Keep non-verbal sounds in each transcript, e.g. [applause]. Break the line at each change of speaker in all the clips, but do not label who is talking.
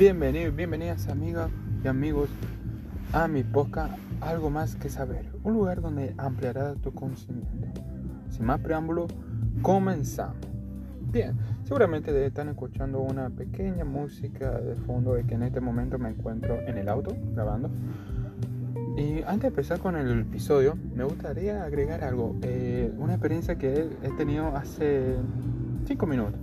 Bienvenidos, bienvenidas amigas y amigos a mi podcast Algo más que saber, un lugar donde ampliará tu conocimiento. Sin más preámbulo, comenzamos. Bien, seguramente están escuchando una pequeña música de fondo de que en este momento me encuentro en el auto grabando. Y antes de empezar con el episodio, me gustaría agregar algo, eh, una experiencia que he tenido hace 5 minutos.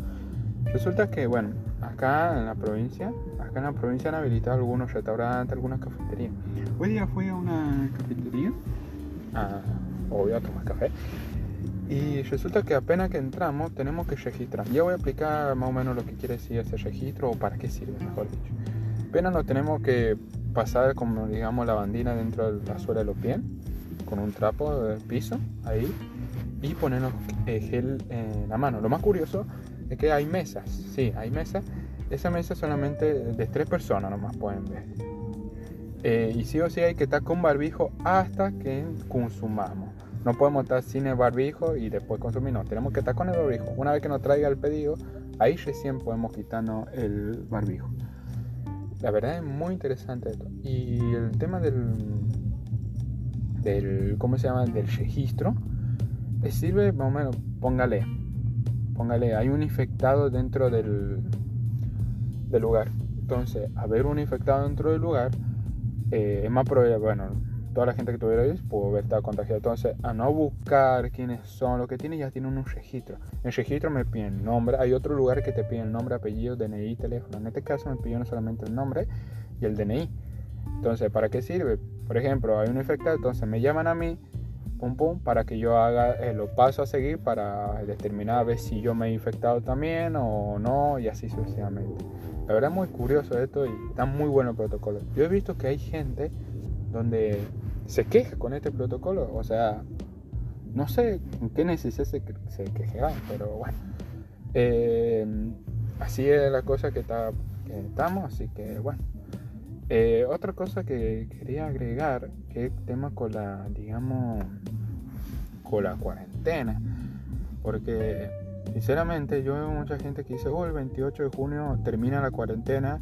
Resulta que, bueno, acá en la provincia, acá en la provincia han habilitado algunos restaurantes, algunas cafeterías. Hoy día fui a una cafetería, a, obvio a tomar café, y resulta que apenas que entramos tenemos que registrar. Ya voy a explicar más o menos lo que quiere decir ese registro o para qué sirve, mejor dicho. Apenas nos tenemos que pasar como digamos la bandina dentro de la suela de los pies, con un trapo de piso ahí, y ponernos gel en la mano. Lo más curioso es que hay mesas, sí, hay mesas. Esa mesa solamente de tres personas nomás pueden ver. Eh, y sí o sí hay que estar con barbijo hasta que consumamos. No podemos estar sin el barbijo y después consumir, no, tenemos que estar con el barbijo. Una vez que nos traiga el pedido, ahí recién podemos quitarnos el barbijo. La verdad es muy interesante esto. Y el tema del, del ¿cómo se llama? Del registro, sirve más o menos, póngale, póngale, hay un infectado dentro del, del lugar. Entonces, haber un infectado dentro del lugar eh, es más probable, bueno, toda la gente que tuviera ahí pudo haber estado contagiada. Entonces, a no buscar quiénes son lo que tienen, ya tienen un registro. En el registro me piden nombre, hay otro lugar que te piden nombre, apellido, DNI, teléfono. En este caso me pidieron solamente el nombre y el DNI. Entonces, ¿para qué sirve? Por ejemplo, hay un infectado, entonces me llaman a mí pum pum, para que yo haga eh, los pasos a seguir para determinar a ver si yo me he infectado también o no y así sucesivamente. La verdad es muy curioso esto y está muy bueno el protocolo. Yo he visto que hay gente donde se queja con este protocolo, o sea, no sé en qué necesidad se, se quejan, pero bueno. Eh, así es la cosa que estamos, así que bueno. Eh, otra cosa que quería agregar, que tema con la, digamos, con la cuarentena, porque sinceramente yo veo mucha gente que dice, oh, el 28 de junio termina la cuarentena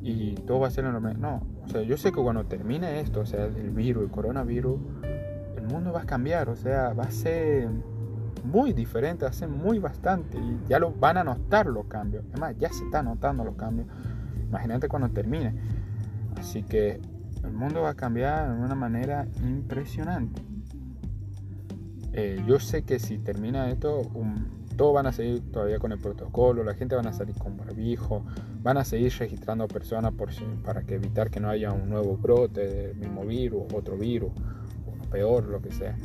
y todo va a ser normal. No, o sea, yo sé que cuando termine esto, o sea, el virus, el coronavirus, el mundo va a cambiar, o sea, va a ser muy diferente, va a ser muy bastante y ya lo van a notar los cambios. Además, ya se están notando los cambios. Imagínate cuando termine. Así que el mundo va a cambiar de una manera impresionante. Eh, yo sé que si termina esto, todos van a seguir todavía con el protocolo, la gente van a salir con barbijo, van a seguir registrando personas para que evitar que no haya un nuevo brote del mismo virus, otro virus, o peor, lo que sea.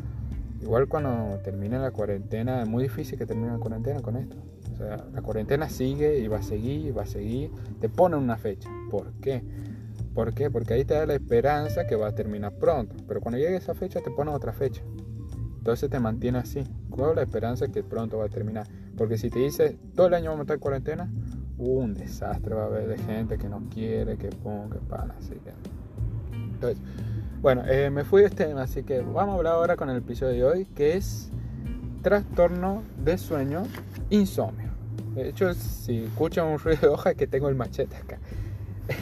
Igual cuando termine la cuarentena, es muy difícil que termine la cuarentena con esto. O sea, la cuarentena sigue y va a seguir y va a seguir. Te ponen una fecha. ¿Por qué? ¿Por qué? Porque ahí te da la esperanza que va a terminar pronto. Pero cuando llegue esa fecha te ponen otra fecha. Entonces te mantiene así. Con la esperanza que pronto va a terminar. Porque si te dice todo el año vamos a estar en cuarentena, un desastre va a haber de gente que no quiere, que ponga, que para. Así que. Entonces, bueno, eh, me fui de este tema, así que vamos a hablar ahora con el episodio de hoy, que es trastorno de sueño, insomnio. De hecho, si escuchan un ruido de hoja, es que tengo el machete acá.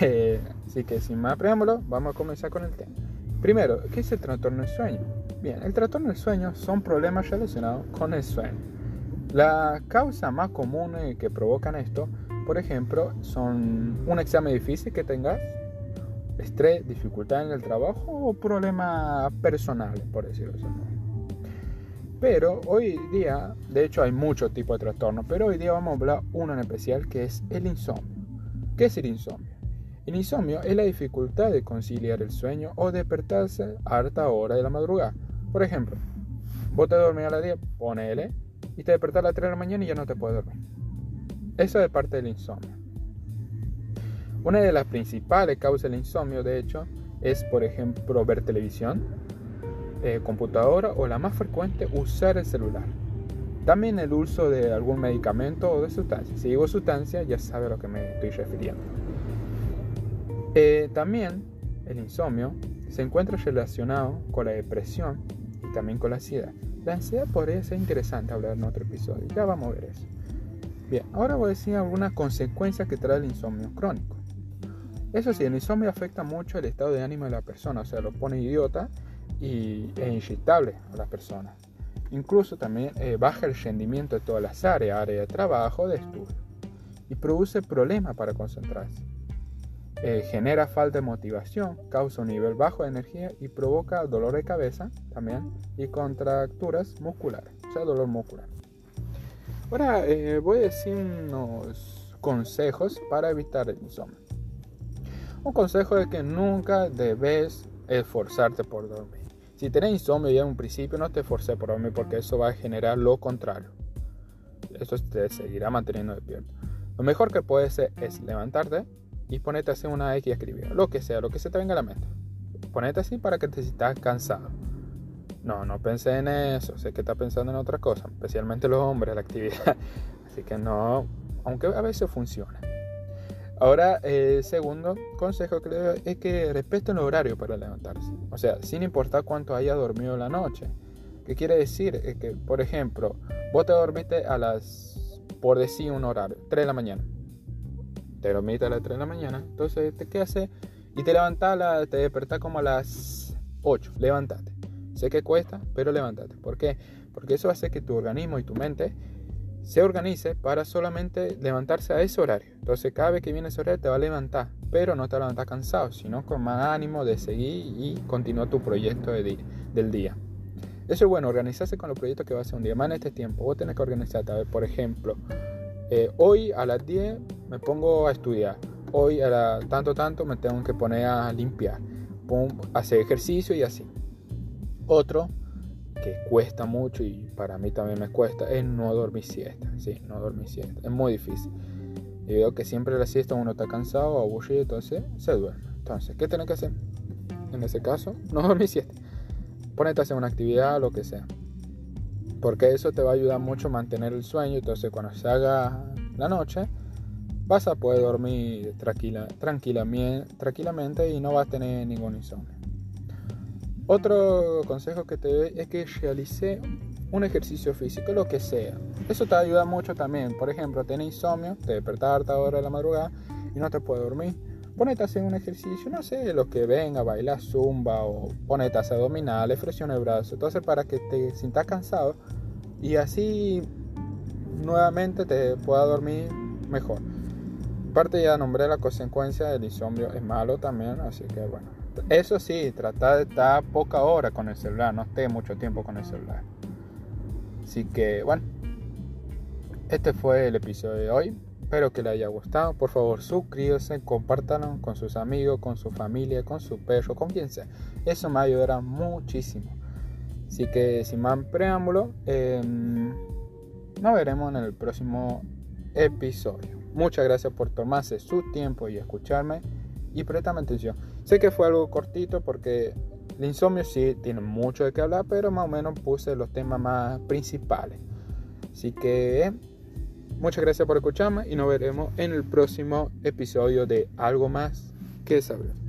Eh, [laughs] así que sin más preámbulo, vamos a comenzar con el tema. Primero, ¿qué es el trastorno del sueño? Bien, el trastorno del sueño son problemas relacionados con el sueño. La causa más común que provocan esto, por ejemplo, son un examen difícil que tengas, estrés, dificultad en el trabajo o problemas personales, por decirlo así. Pero hoy día, de hecho hay muchos tipos de trastornos, pero hoy día vamos a hablar uno en especial que es el insomnio. ¿Qué es el insomnio? El insomnio es la dificultad de conciliar el sueño o despertarse a alta hora de la madrugada. Por ejemplo, vos te dormís a las 10, ponele, y te despertás a las 3 de la mañana y ya no te puedes dormir. Eso es parte del insomnio. Una de las principales causas del insomnio, de hecho, es, por ejemplo, ver televisión, eh, computadora o la más frecuente, usar el celular. También el uso de algún medicamento o de sustancia. Si digo sustancia, ya sabe a lo que me estoy refiriendo. Eh, también el insomnio se encuentra relacionado con la depresión y también con la ansiedad. La ansiedad podría ser interesante hablar en otro episodio, ya vamos a ver eso. Bien, ahora voy a decir algunas consecuencias que trae el insomnio crónico. Eso sí, el insomnio afecta mucho el estado de ánimo de la persona, o sea, lo pone idiota y, e inestable a las personas. Incluso también eh, baja el rendimiento de todas las áreas, área de trabajo, de estudio, y produce problemas para concentrarse. Eh, genera falta de motivación, causa un nivel bajo de energía y provoca dolor de cabeza también y contracturas musculares, o sea, dolor muscular. Ahora eh, voy a decir unos consejos para evitar el insomnio. Un consejo es que nunca debes esforzarte por dormir. Si tenés insomnio ya en un principio, no te esforces por dormir porque eso va a generar lo contrario. Eso te seguirá manteniendo despierto. Lo mejor que puedes hacer es levantarte y ponerte así una X y escribir. Lo que sea, lo que se te venga a la mente. Ponete así para que te sientas cansado. No, no pensé en eso. Sé que estás pensando en otra cosa. Especialmente los hombres, la actividad. [laughs] Así que no, aunque a veces funciona. Ahora, el segundo consejo que le doy es que respeten el horario para levantarse. O sea, sin importar cuánto haya dormido la noche. ¿Qué quiere decir? Es que, por ejemplo, vos te dormiste a las, por decir un horario, 3 de la mañana. Te dormiste a las 3 de la mañana. Entonces, ¿qué haces? Y te levantás, te despertás como a las 8. Levántate. Sé que cuesta, pero levántate. ¿Por qué? Porque eso hace que tu organismo y tu mente se organice para solamente levantarse a ese horario. Entonces cada vez que viene ese horario te va a levantar, pero no te levantar cansado, sino con más ánimo de seguir y continuar tu proyecto del día. Eso es bueno, organizarse con los proyectos que va a hacer un día. Más en este tiempo, vos tenés que organizarte. A ver, por ejemplo, eh, hoy a las 10 me pongo a estudiar. Hoy a la, tanto, tanto me tengo que poner a limpiar. hacer ejercicio y así. Otro que cuesta mucho y para mí también me cuesta es no dormir siesta. Sí, no dormir siesta. Es muy difícil. Y veo que siempre la siesta uno está cansado, aburrido, entonces se duerme. Entonces, ¿qué tienes que hacer? En ese caso, [laughs] no dormir siesta. Ponete a hacer una actividad, lo que sea. Porque eso te va a ayudar mucho a mantener el sueño. Entonces, cuando se haga la noche, vas a poder dormir tranquila, tranquilamente y no vas a tener ningún insomnio. Otro consejo que te doy es que realice un ejercicio físico, lo que sea. Eso te ayuda mucho también. Por ejemplo, tienes insomnio, te despertarte a hora de la madrugada y no te puedes dormir. Ponete a hacer un ejercicio, no sé, lo que venga, baila zumba o ponete a hacer abdominales, flexiona el brazo. Entonces, para que te sientas cansado y así nuevamente te pueda dormir mejor. Aparte, ya nombré la consecuencia del insomnio, es malo también, así que bueno. Eso sí, trata de estar poca hora con el celular, no esté mucho tiempo con el celular. Así que, bueno, este fue el episodio de hoy. Espero que le haya gustado. Por favor, suscríbase, compártanlo con sus amigos, con su familia, con su perro, con quien sea. Eso me ayudará muchísimo. Así que, sin más preámbulo, em, nos veremos en el próximo episodio. Muchas gracias por tomarse su tiempo y escucharme y préstame atención. Sé que fue algo cortito porque el insomnio sí tiene mucho de qué hablar, pero más o menos puse los temas más principales. Así que muchas gracias por escucharme y nos veremos en el próximo episodio de Algo más que saber.